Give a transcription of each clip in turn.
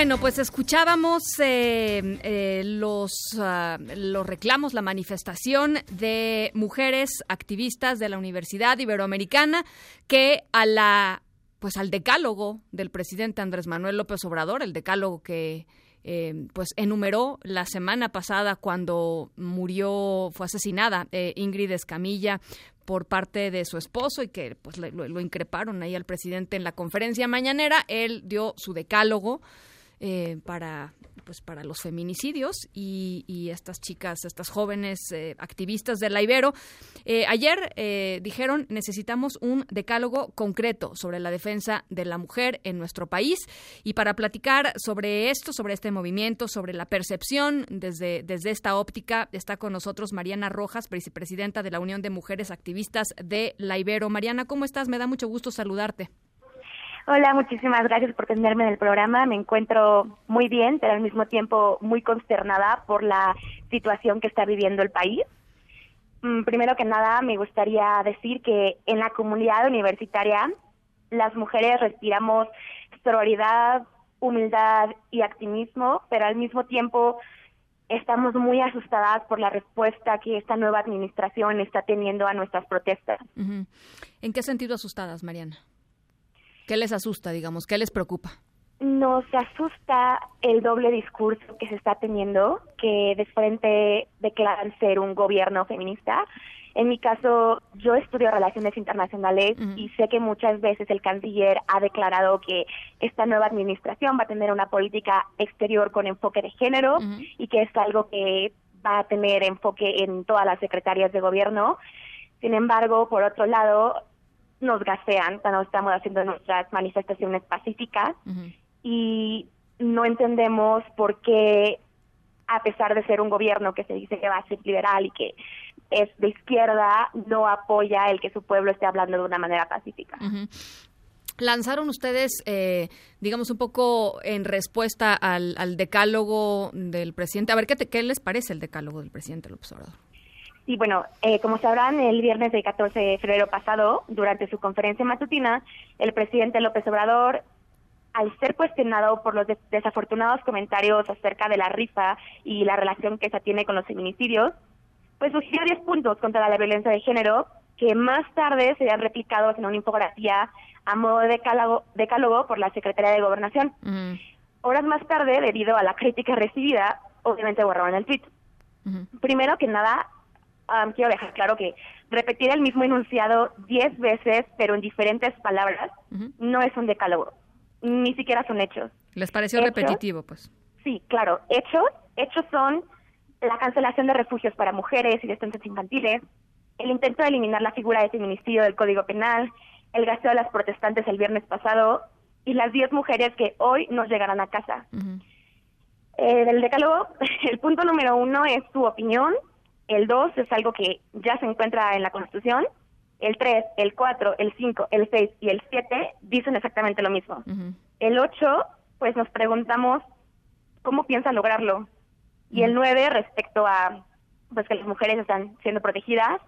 Bueno, pues escuchábamos eh, eh, los, ah, los reclamos, la manifestación de mujeres activistas de la Universidad Iberoamericana que a la pues al decálogo del presidente Andrés Manuel López Obrador, el decálogo que eh, pues enumeró la semana pasada cuando murió, fue asesinada eh, Ingrid Escamilla por parte de su esposo y que pues le- lo increparon ahí al presidente en la conferencia mañanera. Él dio su decálogo eh, para pues para los feminicidios y, y estas chicas, estas jóvenes eh, activistas de la Ibero, eh, ayer eh, dijeron necesitamos un decálogo concreto sobre la defensa de la mujer en nuestro país y para platicar sobre esto, sobre este movimiento, sobre la percepción desde, desde esta óptica, está con nosotros Mariana Rojas, vicepresidenta de la Unión de Mujeres Activistas de la Ibero. Mariana, ¿cómo estás? Me da mucho gusto saludarte. Hola, muchísimas gracias por tenerme en el programa. Me encuentro muy bien, pero al mismo tiempo muy consternada por la situación que está viviendo el país. Mm, Primero que nada, me gustaría decir que en la comunidad universitaria las mujeres respiramos sororidad, humildad y activismo, pero al mismo tiempo estamos muy asustadas por la respuesta que esta nueva administración está teniendo a nuestras protestas. ¿En qué sentido asustadas, Mariana? ¿Qué les asusta, digamos? ¿Qué les preocupa? Nos asusta el doble discurso que se está teniendo, que de frente declaran ser un gobierno feminista. En mi caso, yo estudio relaciones internacionales y sé que muchas veces el canciller ha declarado que esta nueva administración va a tener una política exterior con enfoque de género y que es algo que va a tener enfoque en todas las secretarias de gobierno. Sin embargo, por otro lado, nos gasean cuando estamos haciendo nuestras manifestaciones pacíficas y no entendemos por qué, a pesar de ser un gobierno que se dice que va a ser liberal y que es de izquierda, no apoya el que su pueblo esté hablando de una manera pacífica. Lanzaron ustedes, eh, digamos, un poco en respuesta al, al decálogo del presidente. A ver, ¿qué, te- ¿qué les parece el decálogo del presidente López Obrador? Y bueno, eh, como sabrán, el viernes del 14 de febrero pasado, durante su conferencia matutina, el presidente López Obrador, al ser cuestionado por los des- desafortunados comentarios acerca de la rifa y la relación que esa tiene con los feminicidios, pues sugirió 10 puntos contra la violencia de género que más tarde serían replicados en una infografía a modo de decálogo, decálogo por la Secretaría de Gobernación. Horas más tarde, debido a la crítica recibida, obviamente borraron el tweet. Primero que nada, quiero dejar claro que repetir el mismo enunciado diez veces, pero en diferentes palabras, no es un decálogo. Ni siquiera son hechos. ¿Les pareció ¿Hechos? repetitivo, pues? Sí, claro. Hechos, hechos son la cancelación de refugios para mujeres y de infantiles, el intento de eliminar la figura de feminicidio del Código Penal, el gasteo de las protestantes el viernes pasado y las 10 mujeres que hoy nos llegarán a casa. Eh, del decálogo, el punto número uno es su opinión, el dos es algo que ya se encuentra en la Constitución, el tres, el cuatro, el cinco, el seis y el siete dicen exactamente lo mismo. El ocho, pues nos preguntamos cómo piensa lograrlo. Y el nueve, respecto a pues que las mujeres están siendo protegidas,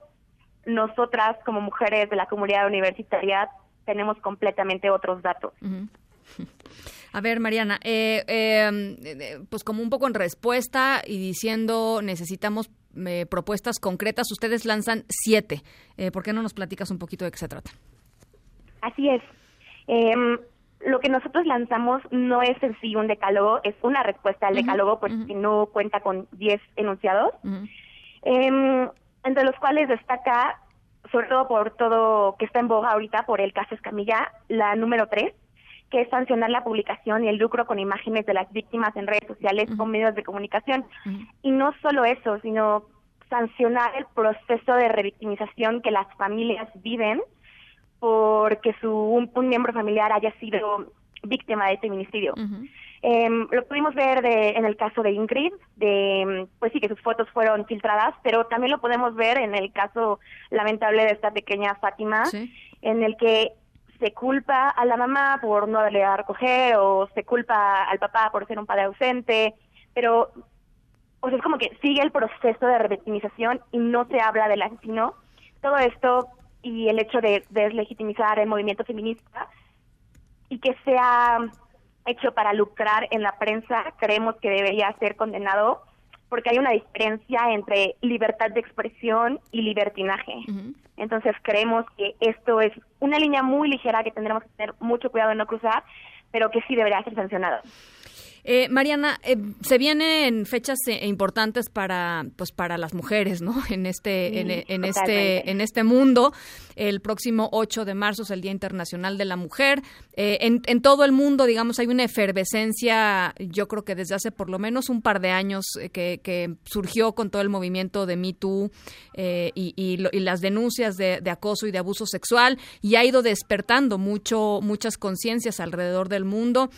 nosotras como mujeres de la comunidad universitaria tenemos completamente otros datos. A ver, Mariana, eh, eh, pues como un poco en respuesta y diciendo necesitamos eh, propuestas concretas, ustedes lanzan siete. ¿Por qué no nos platicas un poquito de qué se trata? Así es. Em, lo que nosotros lanzamos no es en sí un decálogo, es una respuesta al decálogo, pues que no cuenta con diez enunciados, em, entre los cuales destaca, sobre todo por todo que está en boga ahorita, por el caso Escamilla, la número tres, que es sancionar la publicación y el lucro con imágenes de las víctimas en redes sociales o medios de comunicación. Y no solo eso, sino sancionar el proceso de revictimización que las familias viven porque su un, miembro familiar haya sido víctima de feminicidio. Em, lo pudimos ver de, en el caso de Ingrid, de pues sí que sus fotos fueron filtradas, pero también lo podemos ver en el caso lamentable de esta pequeña Fátima, en el que se culpa a la mamá por no haberle a recoger o se culpa al papá por ser un padre ausente, pero o sea, es como que sigue el proceso de revictimización y no se habla del asesino. Todo esto y el hecho de deslegitimizar el movimiento feminista y que sea hecho para lucrar en la prensa, creemos que debería ser condenado porque hay una diferencia entre libertad de expresión y libertinaje. Entonces creemos que esto es una línea muy ligera que tendremos que tener mucho cuidado en no cruzar, pero que sí debería ser sancionado. Eh, Mariana, eh, se vienen fechas eh, importantes para, pues, para las mujeres, ¿no? En este, en, este, en este mundo. El próximo 8 de marzo es el Día Internacional de la Mujer. en, en, todo el mundo, digamos, hay una efervescencia, yo creo que desde hace por lo menos un par de años que, que surgió con todo el movimiento de Me Too y, y, las denuncias de, de, acoso y de abuso sexual y ha ido despertando mucho, muchas conciencias alrededor del mundo.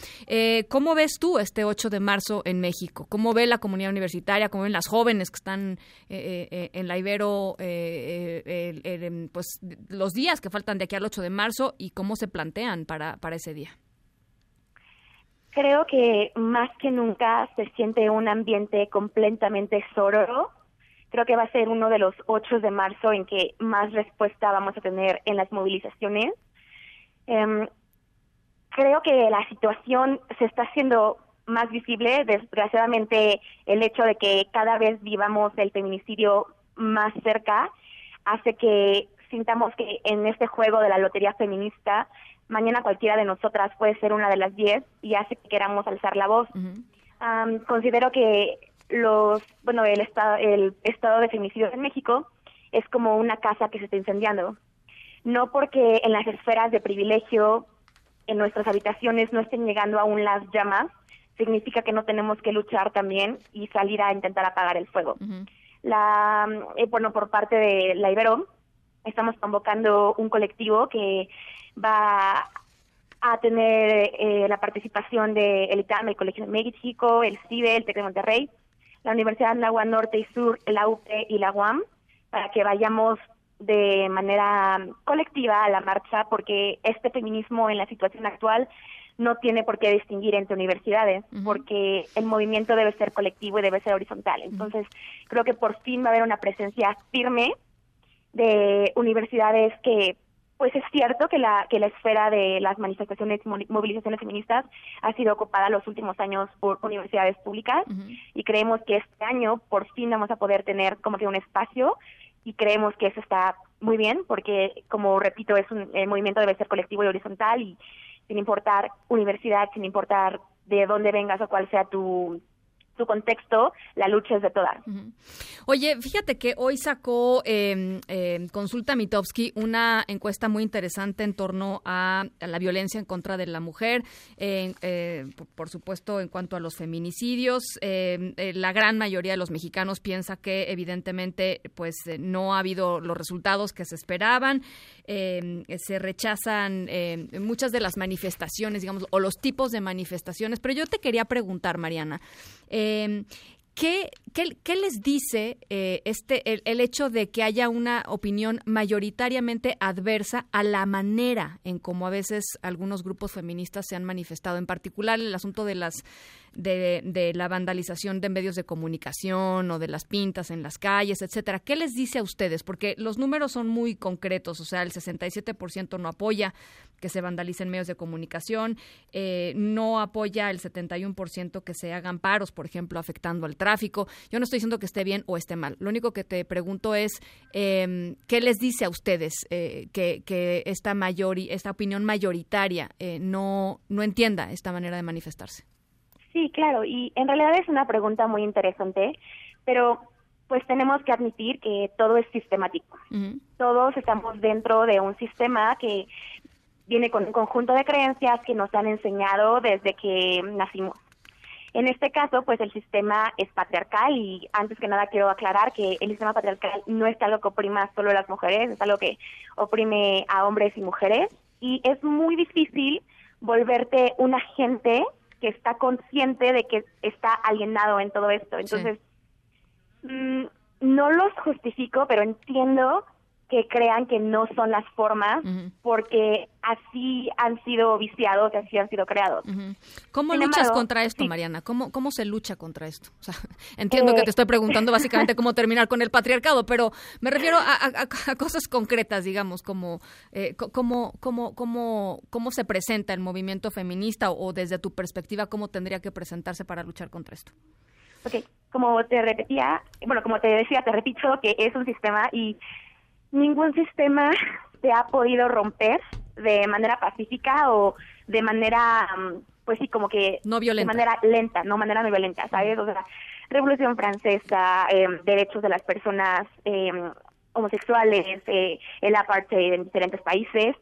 ¿Cómo ves tú este 8 de marzo en México? ¿Cómo ve la comunidad universitaria? ¿Cómo ven las jóvenes que están eh, eh, en la Ibero eh, pues, los días que faltan de aquí al 8 de marzo y cómo se plantean para, para ese día? Creo que más que nunca se siente un ambiente completamente sororo. Creo que va a ser uno de los 8 de marzo en que más respuesta vamos a tener en las movilizaciones. Em, creo que la situación se está haciendo más visible. Desgraciadamente, el hecho de que cada vez vivamos el feminicidio más cerca hace que sintamos que en este juego de la lotería feminista, mañana cualquiera de nosotras puede ser una de las diez y hace que queramos alzar la voz. considero que los, bueno, el estado, el estado de feminicidio en México es como una casa que se está incendiando. No porque en las esferas de privilegio en nuestras habitaciones no estén llegando aún las llamas, significa que no tenemos que luchar también y salir a intentar apagar el fuego. La, eh, bueno, por parte de la Ibero, estamos convocando un colectivo que va a tener eh, la participación de el ITAM, el Colegio de México, el CIBE, el TEC de Monterrey, la Universidad de Agua Norte y Sur, la UP y la UAM, para que vayamos de manera colectiva a la marcha, porque este feminismo en la situación actual no tiene por qué distinguir entre universidades, porque el movimiento debe ser colectivo y debe ser horizontal. Entonces, creo que por fin va a haber una presencia firme de universidades que pues es cierto que la que la esfera de las manifestaciones y movilizaciones feministas ha sido ocupada los últimos años por universidades públicas y creemos que este año por fin vamos a poder tener como que un espacio y creemos que eso está muy bien porque como repito es un el movimiento debe ser colectivo y horizontal y sin importar universidad, sin importar de dónde vengas o cuál sea tu su contexto, la lucha es de todas. Oye, fíjate que hoy sacó eh, Consulta Mitowski una encuesta muy interesante en torno a, la violencia en contra de la mujer, eh, por supuesto en cuanto a los feminicidios. Em, eh, la gran mayoría de los mexicanos piensa que evidentemente pues eh, no ha habido los resultados que se esperaban. se rechazan muchas de las manifestaciones, digamos, o los tipos de manifestaciones. Pero yo te quería preguntar, Mariana, eh, eh, ¿Qué, qué, les dice eh, este el, el, hecho de que haya una opinión mayoritariamente adversa a la manera en cómo a veces algunos grupos feministas se han manifestado, en particular el asunto de las de, la vandalización de medios de comunicación o de las pintas en las calles, etcétera. ¿Qué les dice a ustedes? Porque los números son muy concretos, o sea, el 67% no apoya que se vandalicen medios de comunicación, eh, no apoya el 71% que se hagan paros, por ejemplo, afectando al tráfico. Yo no estoy diciendo que esté bien o esté mal. Lo único que te pregunto es, em, ¿qué les dice a ustedes eh, que, que, esta, mayor, esta opinión mayoritaria eh, no, no entienda esta manera de manifestarse? Sí, claro, y en realidad es una pregunta muy interesante, pero pues tenemos que admitir que todo es sistemático. Todos estamos dentro de un sistema que viene con un conjunto de creencias que nos han enseñado desde que nacimos. En este caso, pues el sistema es patriarcal y antes que nada quiero aclarar que el sistema patriarcal no es algo que oprima solo a las mujeres, es algo que oprime a hombres y mujeres y es muy difícil volverte un agente que está consciente de que está alienado en todo esto. Entonces, mm, no los justifico, pero entiendo que crean que no son las formas porque así han sido viciados y así han sido creados. ¿Cómo luchas contra esto, Mariana? ¿Cómo, ¿Cómo se lucha contra esto? O sea, entiendo que te estoy preguntando básicamente cómo terminar con el patriarcado, pero me refiero a, cosas concretas, digamos, como eh, cómo, cómo, cómo, cómo se presenta el movimiento feminista o, desde tu perspectiva, cómo tendría que presentarse para luchar contra esto. Ok, como te repetía, bueno, como te decía, te repito que es un sistema y ningún sistema se ha podido romper de manera pacífica o de manera, mm, pues sí, como que... No violenta. De manera lenta, no manera no violenta, ¿sabes? O sea, Revolución Francesa, em, derechos de las personas em, homosexuales, eh, el apartheid en diferentes países,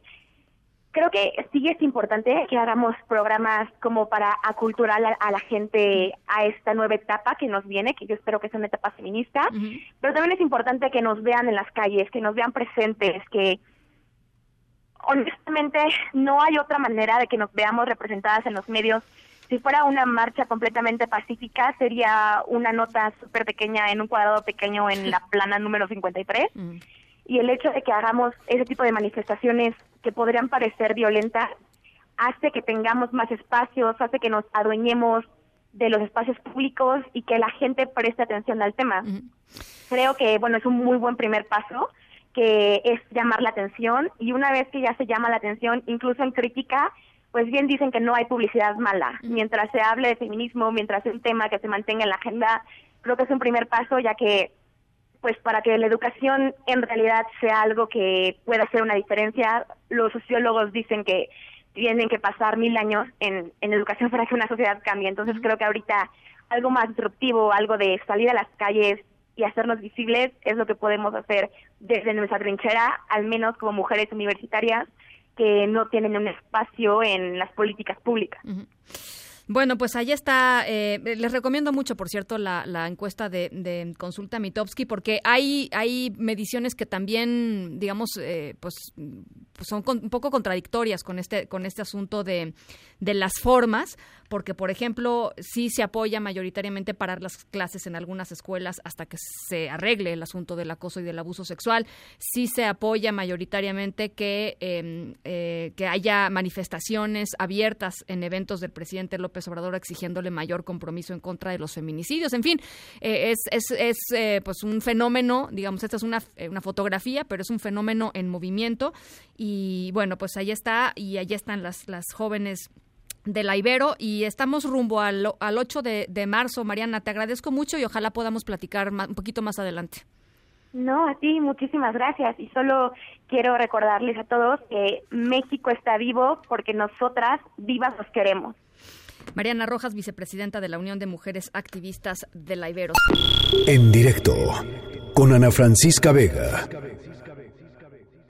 creo que sí es importante que hagamos programas como para aculturar a, la gente a esta nueva etapa que nos viene, que yo espero que sea una etapa feminista, pero también es importante que nos vean en las calles, que nos vean presentes, que honestamente no hay otra manera de que nos veamos representadas en los medios. Si fuera una marcha completamente pacífica, sería una nota súper pequeña en un cuadrado pequeño en la plana número 53 y el hecho de que hagamos ese tipo de manifestaciones que podrían parecer violentas hace que tengamos más espacios, hace que nos adueñemos de los espacios públicos y que la gente preste atención al tema. Creo que, bueno, es un muy buen primer paso, que es llamar la atención y una vez que ya se llama la atención, incluso en crítica, pues bien dicen que no hay publicidad mala. Mientras se hable de feminismo, mientras es un tema que se mantenga en la agenda, creo que es un primer paso, ya que pues para que la educación en realidad sea algo que pueda hacer una diferencia, los sociólogos dicen que tienen que pasar mil años en, en educación para que una sociedad cambie. Entonces creo que ahorita algo más disruptivo, algo de salir a las calles y hacernos visibles es lo que podemos hacer desde nuestra trinchera, al menos como mujeres universitarias que no tienen un espacio en las políticas públicas. Bueno, pues ahí está. Eh, les recomiendo mucho, por cierto, la, encuesta de, de, Consulta Mitowski, porque hay, hay mediciones que también, digamos, eh, pues, pues, son un poco contradictorias con este, con este asunto de, de las formas, porque, por ejemplo, sí se apoya mayoritariamente parar las clases en algunas escuelas hasta que se arregle el asunto del acoso y del abuso sexual. Sí se apoya mayoritariamente que, em, eh, que haya manifestaciones abiertas en eventos del presidente López Obrador exigiéndole mayor compromiso en contra de los feminicidios. En fin, eh, es, es, es eh, pues un fenómeno, digamos, esta es una, una fotografía, pero es un fenómeno en movimiento. Y bueno, pues ahí está, y allí están las, las jóvenes de la Ibero y estamos rumbo al, al 8 de, de, marzo. Mariana, te agradezco mucho y ojalá podamos platicar un poquito más adelante. No, a ti muchísimas gracias y solo quiero recordarles a todos que México está vivo porque nosotras vivas nos queremos. Mariana Rojas, vicepresidenta de la Unión de Mujeres Activistas de la Ibero. En directo con Ana Francisca Vega.